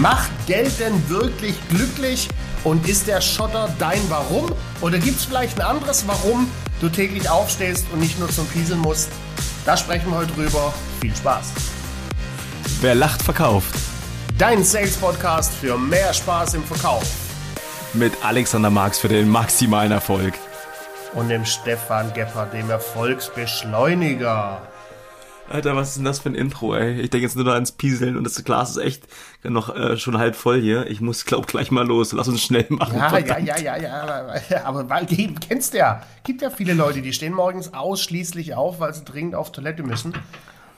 Macht Geld denn wirklich glücklich? Und ist der Schotter dein Warum? Oder gibt es vielleicht ein anderes Warum du täglich aufstehst und nicht nur zum Pieseln musst? Da sprechen wir heute drüber. Viel Spaß. Wer lacht, verkauft. Dein Sales-Podcast für mehr Spaß im Verkauf. Mit Alexander Marx für den maximalen Erfolg. Und dem Stefan Gepper, dem Erfolgsbeschleuniger. Alter, was ist denn das für ein Intro, ey? Ich denke jetzt nur noch ans Pieseln und das Glas ist echt noch äh, schon halb voll hier. Ich muss, glaub, gleich mal los. Lass uns schnell machen. Ja, verdammt. ja, ja, ja, ja. Aber, aber weil, kennst du ja. Gibt ja viele Leute, die stehen morgens ausschließlich auf, weil sie dringend auf Toilette müssen.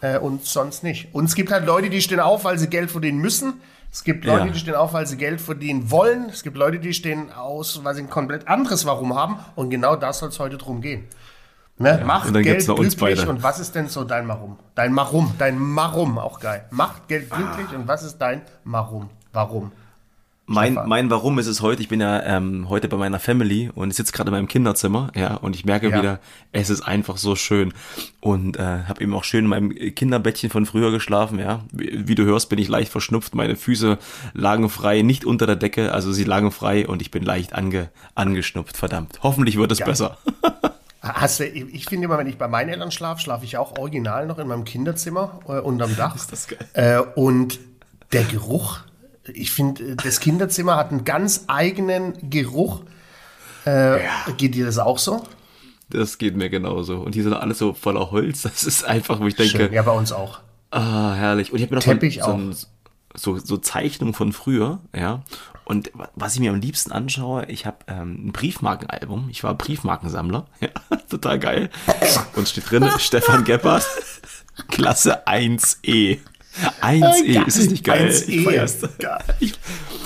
Äh, und sonst nicht. Und es gibt halt Leute, die stehen auf, weil sie Geld verdienen müssen. Es gibt Leute, ja. die stehen auf, weil sie Geld verdienen wollen. Es gibt Leute, die stehen aus, weil sie ein komplett anderes Warum haben. Und genau das soll es heute drum gehen. Ne? Ja, Macht Geld glücklich und was ist denn so dein Marum? Dein Marum, dein Marum, auch geil. Macht Geld glücklich ah. und was ist dein Marum? Warum? Mein, mein Warum ist es heute, ich bin ja ähm, heute bei meiner Family und ich sitze gerade in meinem Kinderzimmer, ja, und ich merke ja. wieder, es ist einfach so schön. Und äh, habe eben auch schön in meinem Kinderbettchen von früher geschlafen, ja. Wie, wie, du hörst, bin ich leicht verschnupft, meine Füße lagen frei, nicht unter der Decke, also sie lagen frei und ich bin leicht ange, angeschnupft, verdammt. Hoffentlich wird es ja. besser. Hast du, ich finde immer, wenn ich bei meinen Eltern schlafe, schlafe ich auch original noch in meinem Kinderzimmer äh, unterm Dach. Ist das geil. Äh, und der Geruch, ich finde, das Kinderzimmer hat einen ganz eigenen Geruch. Äh, ja. Geht dir das auch so? Das geht mir genauso. Und die sind alle so voller Holz. Das ist einfach, wo ich denke. Schön. Ja, bei uns auch. Ah, herrlich. Und ich habe mir noch Teppich so, so, so, so Zeichnungen von früher, ja. Und was ich mir am liebsten anschaue, ich habe ähm, ein Briefmarkenalbum. Ich war Briefmarkensammler. Ja, total geil. Und steht drin, Stefan Geppert, Klasse 1E. 1E, ist das nicht geil? 1E. Ich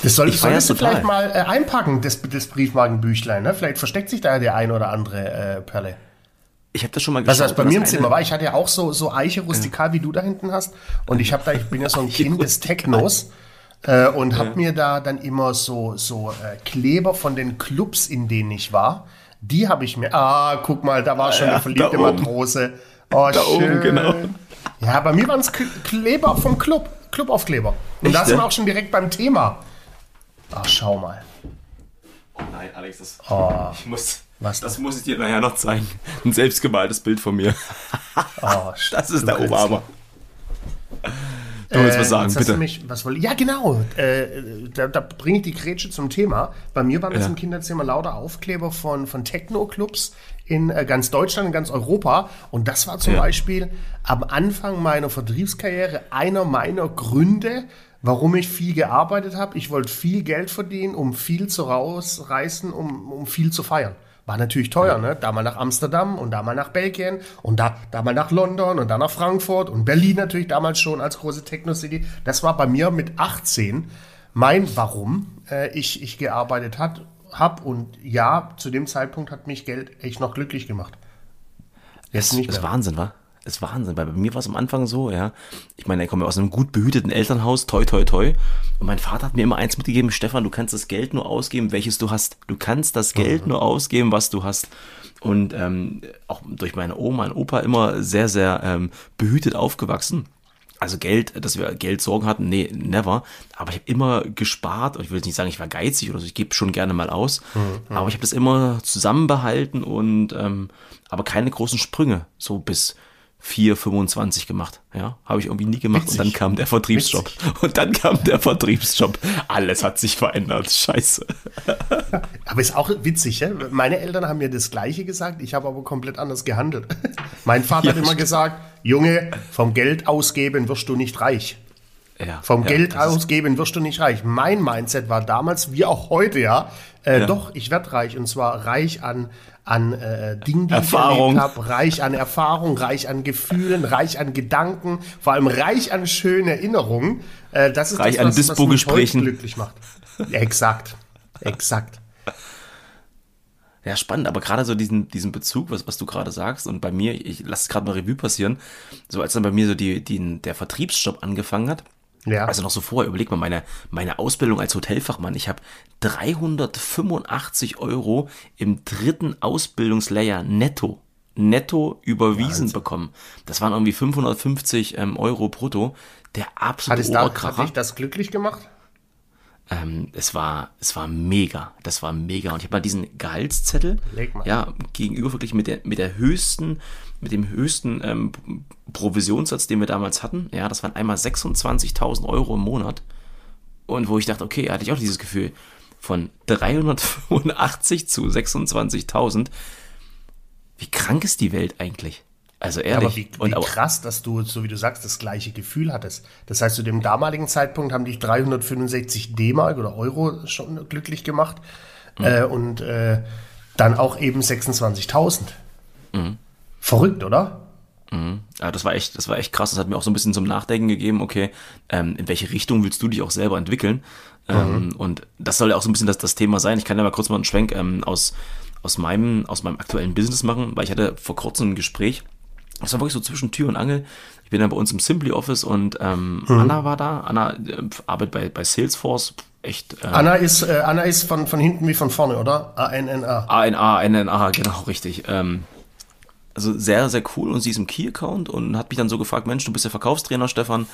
das soll, ich solltest du vielleicht mal äh, einpacken, das, das Briefmarkenbüchlein. Ne? Vielleicht versteckt sich da der ein oder andere äh, Perle. Ich habe das schon mal geschaut. Was, was bei mir im Zimmer war, ich hatte ja auch so, so Eiche rustikal, ja. wie du da hinten hast. Und ich habe da, ich bin ja so ein Kind des Technos. Äh, und habe mir da dann immer so, so äh, Kleber von den Clubs, in denen ich war. Die habe ich mir. Ah, guck mal, da war schon ja, eine verliebte Matrose. Oh, da schön. Oben, genau. Ja, bei mir waren es Kleber vom Club. Clubaufkleber. Und Echt, da sind wir auch schon direkt beim Thema. Ach, schau mal. Oh nein, Alex, das, oh, ich muss, was das muss ich dir nachher noch zeigen. Ein selbstgemaltes Bild von mir. Oh, das ist der Oberhammer. Du willst was äh, sagen, bitte. Mich, was woll, ja, genau. Äh, da, da bringe ich die Grätsche zum Thema. Bei mir waren ja. das im Kinderzimmer lauter Aufkleber von, von Techno-Clubs in äh, ganz Deutschland, in ganz Europa. Und das war zum ja. Beispiel am Anfang meiner Vertriebskarriere einer meiner Gründe, warum ich viel gearbeitet habe. Ich wollte viel Geld verdienen, um viel zu rausreißen, um, um viel zu feiern. War natürlich teuer, ne? Da mal nach Amsterdam und da mal nach Belgien und da, da mal nach London und dann nach Frankfurt und Berlin natürlich damals schon als große Techno-City. Das war bei mir mit 18 mein Warum äh, ich, ich gearbeitet habe. Und ja, zu dem Zeitpunkt hat mich Geld echt noch glücklich gemacht. Jetzt das nicht mehr. ist Wahnsinn, wa? Ist Wahnsinn, weil bei mir war es am Anfang so, ja. Ich meine, ich komme aus einem gut behüteten Elternhaus, toi, toi, toi. Und mein Vater hat mir immer eins mitgegeben, Stefan, du kannst das Geld nur ausgeben, welches du hast. Du kannst das Geld mhm. nur ausgeben, was du hast. Und ähm, auch durch meine Oma und Opa immer sehr, sehr ähm, behütet aufgewachsen. Also Geld, dass wir Geldsorgen hatten, nee, never. Aber ich habe immer gespart. Und ich will jetzt nicht sagen, ich war geizig oder so. Ich gebe schon gerne mal aus. Mhm. Aber ich habe das immer zusammenbehalten und ähm, aber keine großen Sprünge. So bis 4,25 gemacht. Ja, habe ich irgendwie nie gemacht. Witzig. Und dann kam der Vertriebsjob. Witzig. Und dann kam der Vertriebsjob. Alles hat sich verändert. Scheiße. Aber ist auch witzig, ja? Meine Eltern haben mir das Gleiche gesagt. Ich habe aber komplett anders gehandelt. Mein Vater ja, hat immer stimmt. gesagt, Junge, vom Geld ausgeben wirst du nicht reich. Ja, vom ja, Geld ausgeben wirst du nicht reich. Mein Mindset war damals, wie auch heute, ja, äh, ja. doch, ich werde reich. Und zwar reich an, an äh, Dingen, die Erfahrung. ich erlebt habe, reich an Erfahrung, reich an Gefühlen, reich an Gedanken, vor allem reich an schönen Erinnerungen. Äh, das ist reich das, was, an Dispo-Gesprächen. glücklich macht. Exakt, exakt. Ja, spannend, aber gerade so diesen, diesen Bezug, was, was du gerade sagst, und bei mir, ich lasse es gerade mal Revue passieren, so als dann bei mir so die, die, der Vertriebsjob angefangen hat, ja. Also noch so vorher, überleg mal, meine, meine Ausbildung als Hotelfachmann, ich habe 385 Euro im dritten Ausbildungslayer netto, netto überwiesen Wahnsinn. bekommen. Das waren irgendwie 550 ähm, Euro brutto. Der absolute hat, es da, hat dich das glücklich gemacht? ähm, es war, es war mega. Das war mega. Und ich habe mal diesen Gehaltszettel, ja, gegenüber wirklich mit der, mit der höchsten, mit dem höchsten ähm, Provisionssatz, den wir damals hatten. Ja, das waren einmal 26.000 Euro im Monat. Und wo ich dachte, okay, hatte ich auch dieses Gefühl von 385 zu 26.000. Wie krank ist die Welt eigentlich? Also ehrlich. Aber wie, wie und, krass, dass du, so wie du sagst, das gleiche Gefühl hattest. Das heißt, zu dem damaligen Zeitpunkt haben dich 365 D-Mark oder Euro schon glücklich gemacht mhm. äh, und äh, dann auch eben 26.000. Mhm. Verrückt, oder? Mhm. Ja, das war echt, das war echt krass. Das hat mir auch so ein bisschen zum Nachdenken gegeben. Okay, ähm, in welche Richtung willst du dich auch selber entwickeln? Ähm, mhm. und das soll ja auch so ein bisschen das, das Thema sein. Ich kann ja mal kurz mal einen Schwenk ähm, aus aus meinem aus meinem aktuellen Business machen, weil ich hatte vor kurzem ein Gespräch das war wirklich so zwischen Tür und Angel. Ich bin ja bei uns im Simply Office und ähm, mhm. Anna war da. Anna äh, arbeitet bei, bei Salesforce. Echt. Äh, Anna ist, äh, Anna ist von, von hinten wie von vorne, oder? A-N-N-A. A-N-A, N-N-A, genau, richtig. Ähm, also sehr, sehr cool und sie ist im Key-Account und hat mich dann so gefragt, Mensch, du bist ja Verkaufstrainer, Stefan.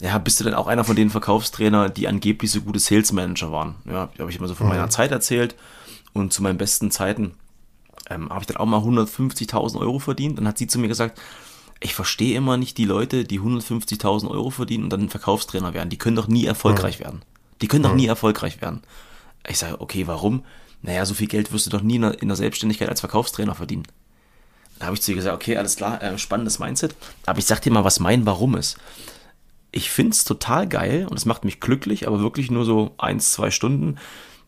Ja, bist du denn auch einer von den Verkaufstrainer, die angeblich so gute Sales Manager waren? Ja, habe ich immer so von mhm. meiner Zeit erzählt und zu meinen besten Zeiten ähm, habe ich dann auch mal 150.000 Euro verdient. Dann hat sie zu mir gesagt, ich verstehe immer nicht die Leute, die 150.000 Euro verdienen und dann Verkaufstrainer werden. Die können doch nie erfolgreich mhm. werden. Die können doch nie erfolgreich werden. Ich sage, okay, warum? Naja, so viel Geld wirst du doch nie in der, in der Selbstständigkeit als Verkaufstrainer verdienen. Da habe ich zu ihr gesagt, okay, alles klar, äh, spannendes Mindset. Aber ich sag dir mal, was mein Warum ist. Ich finde es total geil und es macht mich glücklich, aber wirklich nur so eins, zwei Stunden,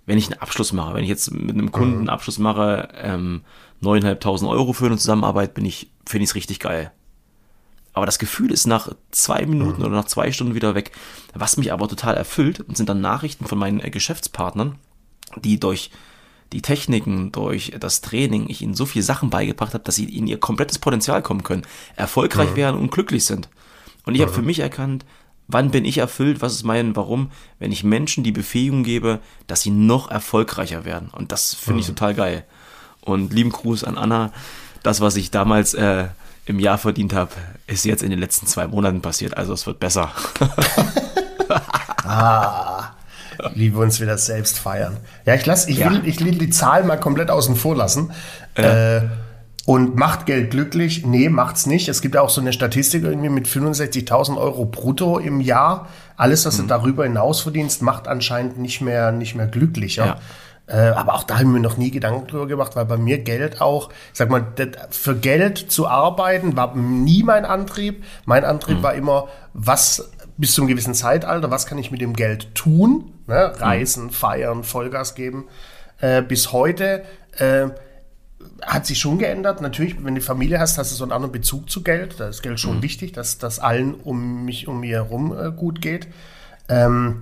wenn ich einen Abschluss mache, wenn ich jetzt mit einem Kunden einen mhm. Abschluss mache, ähm, 9.500 Euro für eine Zusammenarbeit, bin ich, finde ich es richtig geil. Aber das Gefühl ist nach zwei Minuten mhm. oder nach zwei Stunden wieder weg. Was mich aber total erfüllt, sind dann Nachrichten von meinen äh, Geschäftspartnern, die durch die Techniken, durch das Training ich ihnen so viele Sachen beigebracht habe, dass sie in ihr komplettes Potenzial kommen können, erfolgreich mhm. werden und glücklich sind. Und ich mhm. habe für mich erkannt, Wann bin ich erfüllt? Was ist mein Warum? Wenn ich Menschen die Befähigung gebe, dass sie noch erfolgreicher werden. Und das finde ich mhm. total geil. Und lieben Gruß an Anna. Das, was ich damals äh, im Jahr verdient habe, ist jetzt in den letzten zwei Monaten passiert. Also es wird besser. ah, wie wir uns wieder selbst feiern. Ja, ich lasse, ich ja. will, ich will die Zahl mal komplett außen vor lassen. Ja. Äh, und macht Geld glücklich? Nee, macht's nicht. Es gibt auch so eine Statistik irgendwie mit 65.000 Euro brutto im Jahr. Alles, was mhm. du darüber hinaus verdienst, macht anscheinend nicht mehr, nicht mehr glücklicher. Ja. Äh, aber auch da haben wir noch nie Gedanken drüber gemacht, weil bei mir Geld auch, ich sag mal, für Geld zu arbeiten war nie mein Antrieb. Mein Antrieb mhm. war immer, was bis zu einem gewissen Zeitalter, was kann ich mit dem Geld tun? Ne? Reisen, mhm. feiern, Vollgas geben. Äh, bis heute äh, hat sich schon geändert. Natürlich, wenn du Familie hast, hast du so einen anderen Bezug zu Geld. Da ist Geld schon mhm. wichtig, dass das allen um mich, um mir herum äh, gut geht. Ähm,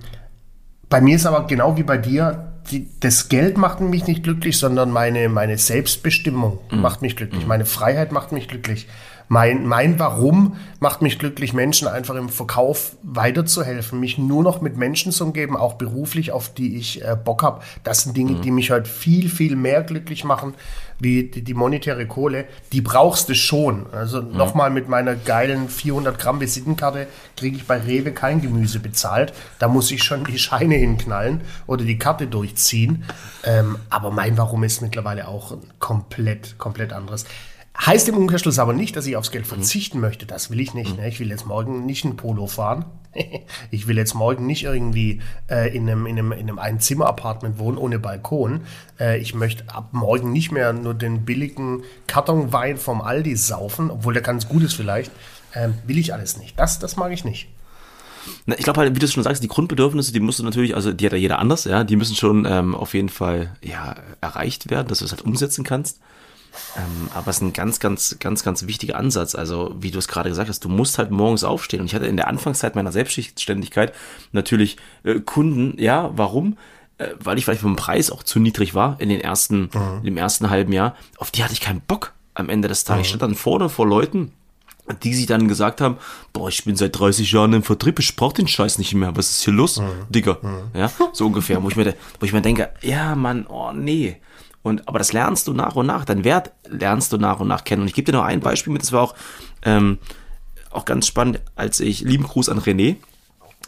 bei mir ist aber genau wie bei dir, die, das Geld macht mich nicht glücklich, sondern meine, meine Selbstbestimmung mhm. macht mich glücklich. Mhm. Meine Freiheit macht mich glücklich. Mein, mein Warum macht mich glücklich, Menschen einfach im Verkauf weiterzuhelfen, mich nur noch mit Menschen zu umgeben, auch beruflich, auf die ich äh, Bock habe. Das sind Dinge, mhm. die mich halt viel, viel mehr glücklich machen, wie die, die monetäre Kohle. Die brauchst du schon. Also mhm. nochmal mit meiner geilen 400 Gramm Visitenkarte kriege ich bei Rewe kein Gemüse bezahlt. Da muss ich schon die Scheine hinknallen oder die Karte durchziehen. Ähm, aber mein Warum ist mittlerweile auch komplett, komplett anderes. Heißt im Umkehrschluss aber nicht, dass ich aufs Geld mhm. verzichten mhm. möchte. Das will ich nicht. Ne? Ich will jetzt morgen nicht ein Polo fahren. ich will jetzt morgen nicht irgendwie äh, in einem, in einem, in einem Einzimmer-Apartment wohnen ohne Balkon. Äh, ich möchte ab morgen nicht mehr nur den billigen Kartonwein vom Aldi saufen, obwohl der ganz gut ist vielleicht. Äh, will ich alles nicht. Das, das mag ich nicht. Na, ich glaube halt, wie du schon sagst, die Grundbedürfnisse, die musst du natürlich, also die hat ja jeder anders, ja, die müssen schon ähm, auf jeden Fall ja, erreicht werden, dass du es halt umsetzen kannst. Ähm, aber es ist ein ganz, ganz, ganz, ganz wichtiger Ansatz. Also, wie du es gerade gesagt hast, du musst halt morgens aufstehen. Und ich hatte in der Anfangszeit meiner Selbstständigkeit natürlich äh, Kunden, ja, warum? Äh, weil ich vielleicht vom Preis auch zu niedrig war in den ersten, mhm. im ersten halben Jahr. Auf die hatte ich keinen Bock am Ende des Tages. Mhm. Ich stand dann vorne vor Leuten, die sich dann gesagt haben, boah, ich bin seit 30 Jahren im Vertrieb, ich brauch den Scheiß nicht mehr, was ist hier los, mhm. Digga? Mhm. Ja, so ungefähr, wo ich mir, wo ich mir denke, ja, Mann, oh nee, und, aber das lernst du nach und nach, dein Wert lernst du nach und nach kennen. Und ich gebe dir noch ein Beispiel mit, das war auch, ähm, auch ganz spannend, als ich, lieben Gruß an René,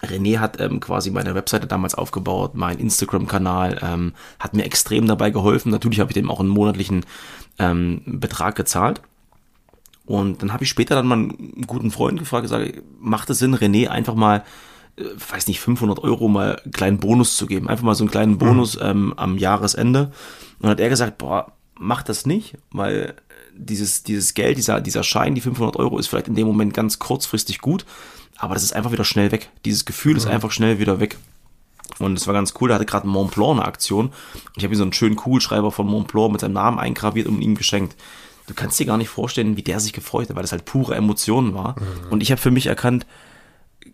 René hat ähm, quasi meine Webseite damals aufgebaut, mein Instagram-Kanal, ähm, hat mir extrem dabei geholfen. Natürlich habe ich dem auch einen monatlichen ähm, Betrag gezahlt. Und dann habe ich später dann mal einen guten Freund gefragt, gesagt, macht es Sinn, René einfach mal, weiß nicht, 500 Euro mal einen kleinen Bonus zu geben? Einfach mal so einen kleinen Bonus mhm. ähm, am Jahresende. Und dann hat er gesagt, boah, mach das nicht, weil dieses, dieses Geld, dieser, dieser Schein, die 500 Euro ist vielleicht in dem Moment ganz kurzfristig gut, aber das ist einfach wieder schnell weg. Dieses Gefühl mhm. ist einfach schnell wieder weg. Und es war ganz cool, da hatte gerade Mont Blanc eine Aktion und ich habe ihm so einen schönen Kugelschreiber von Mont Blanc mit seinem Namen eingraviert und ihm geschenkt. Du kannst dir gar nicht vorstellen, wie der sich gefreut hat, weil das halt pure Emotionen war. Mhm. Und ich habe für mich erkannt,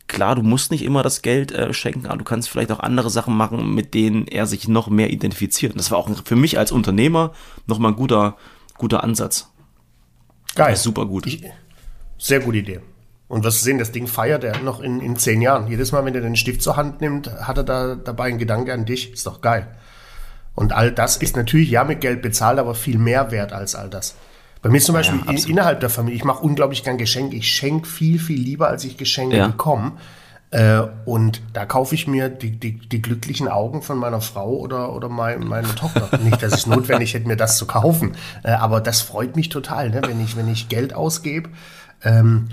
klar, du musst nicht immer das Geld äh, schenken, aber du kannst vielleicht auch andere Sachen machen, mit denen er sich noch mehr identifiziert. Und das war auch für mich als Unternehmer nochmal ein guter, guter Ansatz. Geil. super gut. Ich, sehr gute Idee. Und was sehen, das Ding feiert er noch in, in zehn Jahren. Jedes Mal, wenn er den Stift zur Hand nimmt, hat er da dabei einen Gedanke an dich. Ist doch geil. Und all das ist natürlich ja mit Geld bezahlt, aber viel mehr wert als all das. Bei mir zum Beispiel ja, in, innerhalb der Familie, ich mache unglaublich gern Geschenke. Ich schenke viel, viel lieber, als ich Geschenke ja. bekomme. Äh, und da kaufe ich mir die, die, die, glücklichen Augen von meiner Frau oder, oder mein, meine Tochter. Nicht, dass es notwendig hätte, mir das zu kaufen. Äh, aber das freut mich total, ne? wenn, ich, wenn ich Geld ausgebe. Ähm,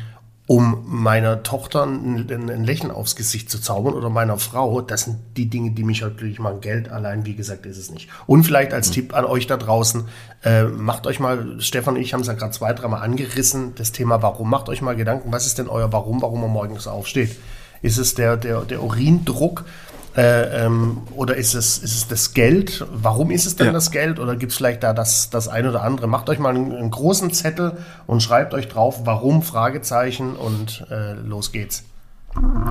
um meiner Tochter ein, ein, Lächeln aufs Gesicht zu zaubern oder meiner Frau. Das sind die Dinge, die mich halt glücklich machen. Geld allein, wie gesagt, ist es nicht. Und vielleicht als mhm. Tipp an euch da draußen, äh, macht euch mal, Stefan und ich haben es ja gerade zwei, dreimal angerissen, das Thema Warum. Macht euch mal Gedanken, was ist denn euer Warum, warum man morgens aufsteht? Ist es der, der, der Urindruck? Äh, ähm, oder ist es, ist es das Geld? Warum ist es denn ja. das Geld? Oder gibt es vielleicht da das, das ein oder andere? Macht euch mal einen, einen großen Zettel und schreibt euch drauf, warum, Fragezeichen und äh, los geht's.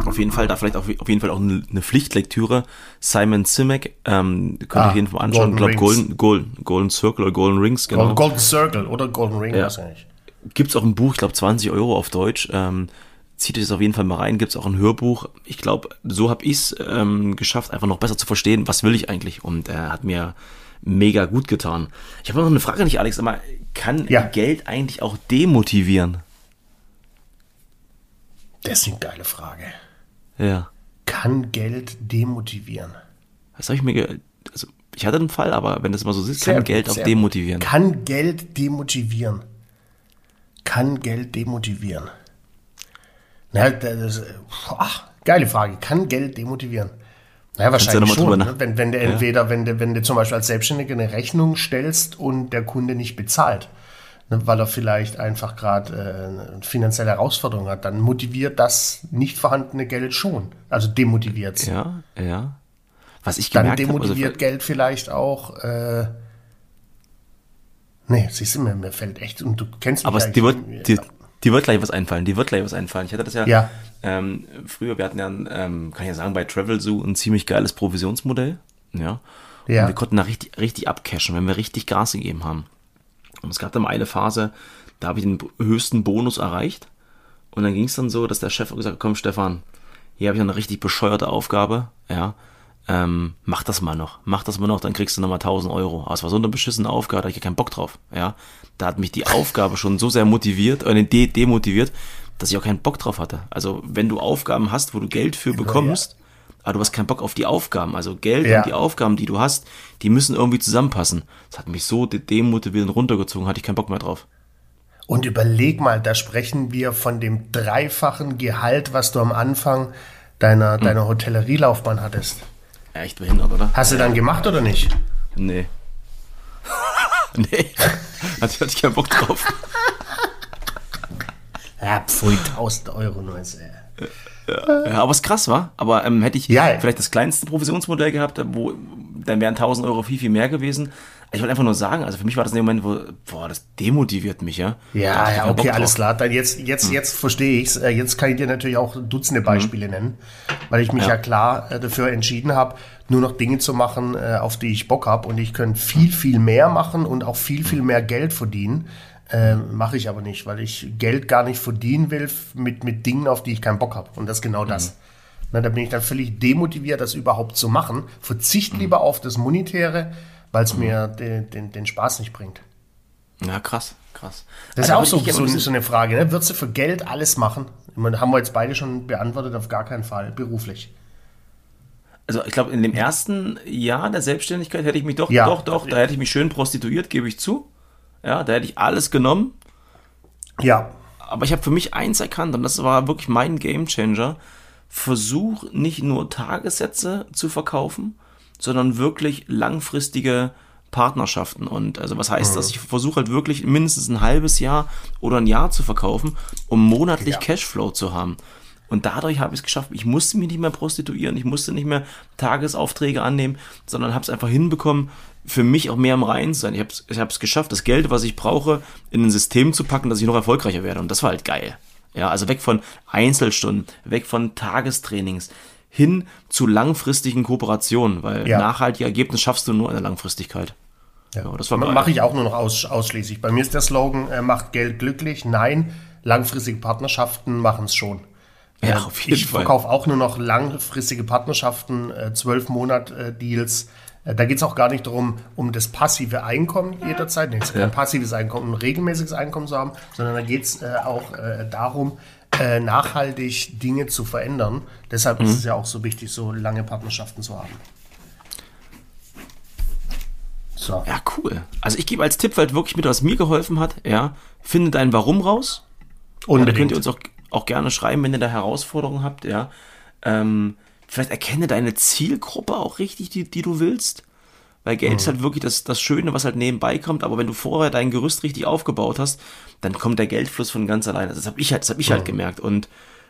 Auf jeden Fall, da vielleicht auf, auf jeden Fall auch eine, Pflichtlektüre. Simon Simek, ähm, könnt ihr ah, jeden Fall anschauen. Ich glaube Golden, Golden, Golden Circle oder Golden Rings, genau. Golden Circle oder Golden Ring ja. wahrscheinlich. Gibt es auch ein Buch, ich glaube 20 Euro auf Deutsch. Ähm, zieht euch das auf jeden Fall mal rein. Gibt es auch ein Hörbuch. Ich glaube, so habe ich es ähm, geschafft, einfach noch besser zu verstehen, was will ich eigentlich. Und er hat mir mega gut getan. Ich habe noch eine Frage an dich, Alex. Aber kann ja. Geld eigentlich auch demotivieren? Das ist eine geile Frage. Ja. Kann Geld demotivieren? Das habe ich mir. Also, ich hatte einen Fall, aber wenn das mal so ist, kann Geld auch demotivieren. Kann Geld demotivieren? Kann Geld demotivieren? Na, das, ach, geile Frage. Kann Geld demotivieren? Naja, wahrscheinlich schon. Drüber, ne? Wenn, wenn du entweder, wenn du, wenn du zum Beispiel als Selbstständiger eine Rechnung stellst und der Kunde nicht bezahlt, ne, weil er vielleicht einfach gerade äh, eine finanzielle Herausforderung hat, dann motiviert das nicht vorhandene Geld schon. Also demotiviert es. Ja, ja. Was ich gemerkt Dann demotiviert hab, also Geld vielleicht auch. Äh, nee, siehst du, mir, mir fällt echt, und du kennst mich Aber es, wird, dir, die wird gleich was einfallen, die wird gleich was einfallen. Ich hatte das ja, ja. Ähm, früher, wir hatten ja, ähm, kann ich ja sagen, bei Travel Zoo ein ziemlich geiles Provisionsmodell. Ja. ja. Und wir konnten da richtig, richtig abcashen, wenn wir richtig Gas gegeben haben. Und es gab dann mal eine Phase, da habe ich den höchsten Bonus erreicht. Und dann ging es dann so, dass der Chef gesagt hat, komm Stefan, hier habe ich eine richtig bescheuerte Aufgabe, ja, ähm, mach das mal noch, mach das mal noch, dann kriegst du nochmal 1000 Euro. Aber es war so eine beschissene Aufgabe, da hatte ich keinen Bock drauf, ja. Da hat mich die Aufgabe schon so sehr motiviert, äh, de demotiviert, dass ich auch keinen Bock drauf hatte. Also, wenn du Aufgaben hast, wo du Geld für bekommst, ja. aber du hast keinen Bock auf die Aufgaben, also Geld ja. und die Aufgaben, die du hast, die müssen irgendwie zusammenpassen. Das hat mich so demotiviert und runtergezogen, hatte ich keinen Bock mehr drauf. Und überleg mal, da sprechen wir von dem dreifachen Gehalt, was du am Anfang deiner, hm. deiner Hotellerielaufbahn hattest. Echt behindert, oder? Hast du dann gemacht oder nicht? Nee. nee. Hatte ich keinen Bock drauf. Ja, pfui, 1000 Euro nur. Ist, ja, ja, aber es krass war. Aber ähm, hätte ich ja, vielleicht das kleinste Provisionsmodell gehabt, wo dann wären 1000 Euro viel, viel mehr gewesen. Ich wollte einfach nur sagen, also für mich war das in dem Moment, wo, boah, das demotiviert mich, ja. Ja, ja, okay, alles klar. Dann jetzt, jetzt, hm. jetzt verstehe ich's. Äh, jetzt kann ich dir natürlich auch Dutzende mhm. Beispiele hm. nennen, weil ich mich ja, ja klar äh, dafür entschieden habe, nur noch Dinge zu machen, äh, auf die ich Bock habe. Und ich könnte viel, viel mehr machen und auch viel, viel mehr Geld verdienen. Äh, Mache ich aber nicht, weil ich Geld gar nicht verdienen will mit, mit Dingen, auf die ich keinen Bock habe. Und das ist genau das. Mhm. Na, da bin ich dann völlig demotiviert, das überhaupt zu machen. Verzicht mhm. lieber auf das Monetäre, weil es mhm. mir den, den, den Spaß nicht bringt. Ja, krass, krass. Das also ist auch so, so, so, eine Frage. Ne? Würdest du für Geld alles machen? meine, haben wir jetzt beide schon beantwortet, auf gar keinen Fall beruflich. Also ich glaube, in dem ersten Jahr der Selbstständigkeit hätte ich mich doch, ja. doch, doch, da hätte ich mich schön prostituiert, gebe ich zu. Ja, da hätte ich alles genommen. Ja. Aber ich habe für mich eins erkannt und das war wirklich mein Gamechanger. Versuch nicht nur Tagessätze zu verkaufen, sondern wirklich langfristige Partnerschaften. Und also was heißt mhm. das? Ich versuche halt wirklich mindestens ein halbes Jahr oder ein Jahr zu verkaufen, um monatlich ja. Cashflow zu haben. Und dadurch habe ich es geschafft, ich musste mich nicht mehr prostituieren, ich musste nicht mehr Tagesaufträge annehmen, sondern habe es einfach hinbekommen, für mich auch mehr im Reinen zu sein. Ich habe es ich geschafft, das Geld, was ich brauche, in ein System zu packen, dass ich noch erfolgreicher werde. Und das war halt geil. Ja, also weg von Einzelstunden, weg von Tagestrainings, hin zu langfristigen Kooperationen, weil ja. nachhaltige Ergebnisse schaffst du nur in der Langfristigkeit. Ja, das mache ich auch nur noch aus, ausschließlich. Bei mir ist der Slogan, äh, macht Geld glücklich. Nein, langfristige Partnerschaften machen es schon. Ja, auf jeden ich verkaufe auch nur noch langfristige Partnerschaften, äh, zwölf äh, Monat Deals. Äh, da geht es auch gar nicht darum, um das passive Einkommen jederzeit, nee, kein passives Einkommen, ein regelmäßiges Einkommen zu haben, sondern da geht es äh, auch äh, darum, äh, nachhaltig Dinge zu verändern. Deshalb mhm. ist es ja auch so wichtig, so lange Partnerschaften zu haben. So. Ja, cool. Also ich gebe als Tipp, weil wirklich mit, was mir geholfen hat, ja, finde dein Warum raus. Und da könnt ihr uns auch, auch gerne schreiben, wenn ihr da Herausforderungen habt, ja. Ähm, vielleicht erkenne deine Zielgruppe auch richtig, die, die du willst. Weil Geld mhm. ist halt wirklich das, das Schöne, was halt nebenbei kommt. Aber wenn du vorher dein Gerüst richtig aufgebaut hast, dann kommt der Geldfluss von ganz alleine. Das habe ich halt, das hab ich mhm. halt gemerkt. Und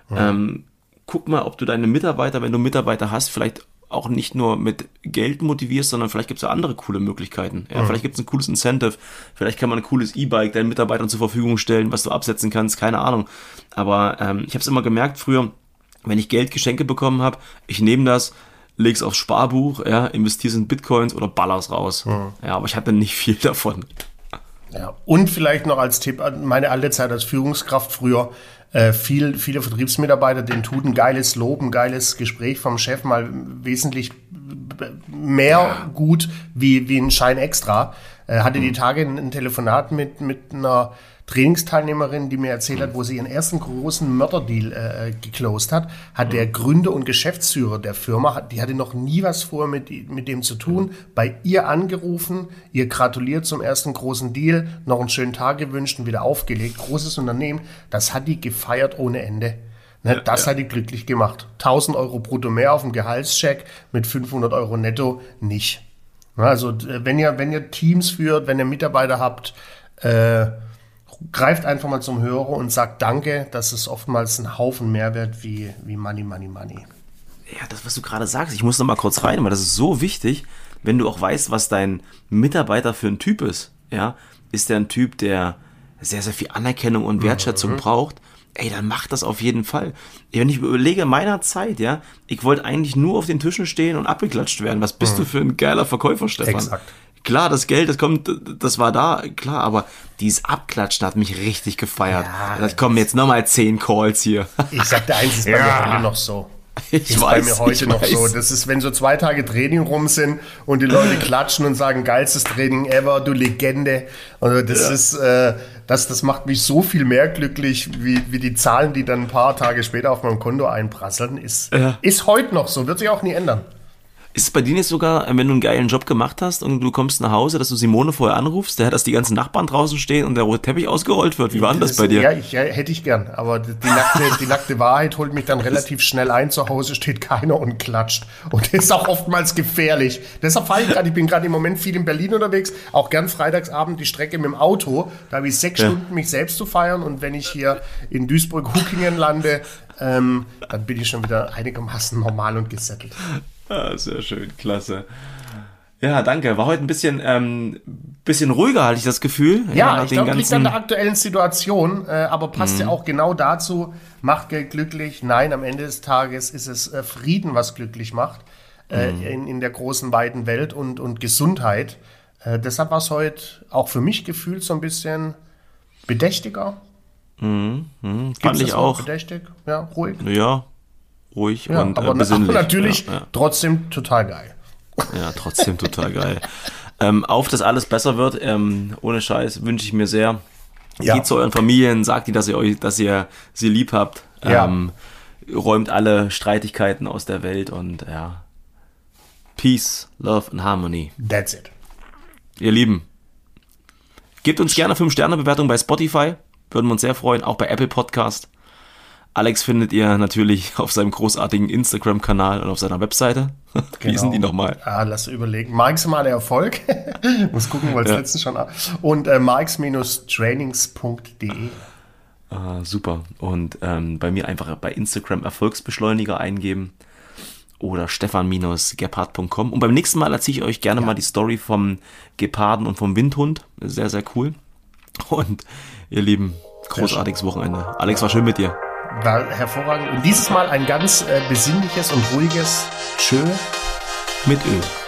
mhm. ähm, guck mal, ob du deine Mitarbeiter, wenn du Mitarbeiter hast, vielleicht auch nicht nur mit Geld motivierst, sondern vielleicht gibt es ja andere coole Möglichkeiten. Ja, mhm. Vielleicht gibt es ein cooles Incentive, vielleicht kann man ein cooles E-Bike deinen Mitarbeitern zur Verfügung stellen, was du absetzen kannst, keine Ahnung. Aber ähm, ich habe es immer gemerkt früher, wenn ich Geld Geschenke bekommen habe, ich nehme das, leg's aufs Sparbuch, ja, investiere in Bitcoins oder baller's raus. Mhm. Ja, aber ich hatte nicht viel davon. Ja, und vielleicht noch als Tipp, meine alte Zeit als Führungskraft früher, äh, viel, viele Vertriebsmitarbeiter, denen tut ein geiles Lob, ein geiles Gespräch vom Chef mal wesentlich mehr ja. gut wie, wie ein Schein extra. Äh, hatte mhm. die Tage ein, ein Telefonat mit, mit einer Trainingsteilnehmerin, die mir erzählt hat, wo sie ihren ersten großen Mörderdeal äh, geclosed hat, hat der Gründer und Geschäftsführer der Firma, die hatte noch nie was vor mit, mit dem zu tun, bei ihr angerufen, ihr gratuliert zum ersten großen Deal, noch einen schönen Tag gewünscht und wieder aufgelegt. Großes Unternehmen, das hat die gefeiert ohne Ende. Ne, das ja. hat die glücklich gemacht. 1000 Euro brutto mehr auf dem Gehaltscheck mit 500 Euro netto nicht. Also wenn ihr, wenn ihr Teams führt, wenn ihr Mitarbeiter habt, äh, greift einfach mal zum Hörer und sagt Danke. Das ist oftmals ein Haufen Mehrwert wie, wie Money, Money, Money. Ja, das, was du gerade sagst, ich muss noch mal kurz rein, weil das ist so wichtig, wenn du auch weißt, was dein Mitarbeiter für ein Typ ist. Ja, ist der ein Typ, der sehr, sehr viel Anerkennung und Wertschätzung mhm. braucht? Ey, dann mach das auf jeden Fall. Wenn ich überlege, meiner Zeit, ja, ich wollte eigentlich nur auf den Tischen stehen und abgeklatscht werden. Was bist mhm. du für ein geiler Verkäufer, Stefan? Exakt. Klar, das Geld, das kommt, das war da, klar, aber dieses Abklatschen hat mich richtig gefeiert. Ja, da kommen jetzt nochmal zehn Calls hier. Ich sagte eins ist bei ja. mir noch so. Ich ist weiß, bei mir heute noch weiß. so. Das ist, wenn so zwei Tage Training rum sind und die Leute klatschen und sagen, geilstes Training ever, du Legende. Also das ja. ist, äh, das, das macht mich so viel mehr glücklich, wie, wie die Zahlen, die dann ein paar Tage später auf meinem Konto einprasseln. Ist, ja. ist heute noch so, wird sich auch nie ändern. Ist es bei dir nicht sogar, wenn du einen geilen Job gemacht hast und du kommst nach Hause, dass du Simone vorher anrufst, der dass die ganzen Nachbarn draußen stehen und der rote Teppich ausgerollt wird? Wie war denn das, das bei dir? Ja, ich, ja, hätte ich gern. Aber die nackte, die nackte Wahrheit holt mich dann relativ schnell ein. Zu Hause steht keiner und klatscht. Und ist auch oftmals gefährlich. Deshalb fahre ich gerade, ich bin gerade im Moment viel in Berlin unterwegs, auch gern freitagsabend die Strecke mit dem Auto. Da habe ich sechs ja. Stunden, mich selbst zu feiern. Und wenn ich hier in Duisburg-Huckingen lande, ähm, dann bin ich schon wieder einigermaßen normal und gesettelt. Ah, sehr schön, klasse. Ja, danke. War heute ein bisschen, ähm, bisschen ruhiger, hatte ich das Gefühl. Ja, ja ich glaube, liegt an der aktuellen Situation, äh, aber passt mhm. ja auch genau dazu. Macht Geld glücklich? Nein, am Ende des Tages ist es äh, Frieden, was glücklich macht äh, mhm. in, in der großen, weiten Welt und, und Gesundheit. Äh, deshalb war es heute auch für mich gefühlt so ein bisschen bedächtiger. Mhm. Mhm. Fand ich auch. Bedächtig? Ja, ruhig. Ja, ruhig ja, und äh, aber, besinnlich. Aber natürlich ja, ja. trotzdem total geil. Ja, trotzdem total geil. Ähm, auf, dass alles besser wird, ähm, ohne Scheiß, wünsche ich mir sehr. Geht zu euren Familien, sagt ihnen, dass ihr euch, dass ihr sie lieb habt. Ähm, räumt alle Streitigkeiten aus der Welt und ja. Peace, Love and Harmony. That's it. Ihr Lieben, gebt uns gerne 5-Sterne-Bewertung bei Spotify. Würden wir uns sehr freuen. Auch bei Apple Podcast. Alex findet ihr natürlich auf seinem großartigen Instagram-Kanal und auf seiner Webseite. Genau. Wie sind die nochmal? Ah, lass überlegen. Maximaler Erfolg. Muss gucken, weil es ja. letztens schon. Und äh, marx-trainings.de. Ah, super. Und ähm, bei mir einfach bei Instagram Erfolgsbeschleuniger eingeben oder stefan-gepard.com. Und beim nächsten Mal erzähle ich euch gerne ja. mal die Story vom Geparden und vom Windhund. Sehr, sehr cool. Und ihr Lieben, großartiges Wochenende. Alex, war schön mit dir. War hervorragend. Und dieses Mal ein ganz äh, besinnliches und ruhiges Tschö mit Öl.